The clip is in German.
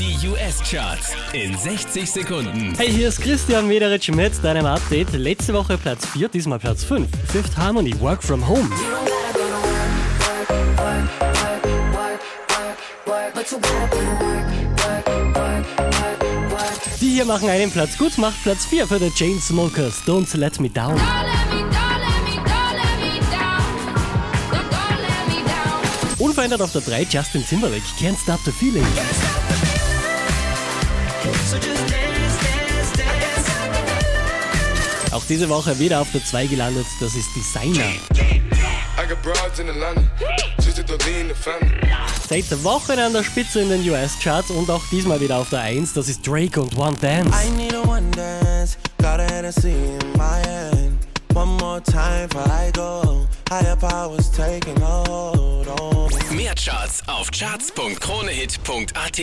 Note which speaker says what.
Speaker 1: Die US-Charts in 60 Sekunden.
Speaker 2: Hey, hier ist Christian Mederitsch mit deinem Update. Letzte Woche Platz 4, diesmal Platz 5. Fifth Harmony, Work From Home. Die hier machen einen Platz gut, macht Platz 4 für The Chainsmokers, Don't Let Me Down. Unverändert auf der 3 Justin Timberlake, Can't Stop the Feeling. Diese Woche wieder auf der 2 gelandet, das ist Designer. Seit Wochen an der Spitze in den US-Charts und auch diesmal wieder auf der 1, das ist Drake und One Dance.
Speaker 1: Mehr Charts auf charts.kronehit.at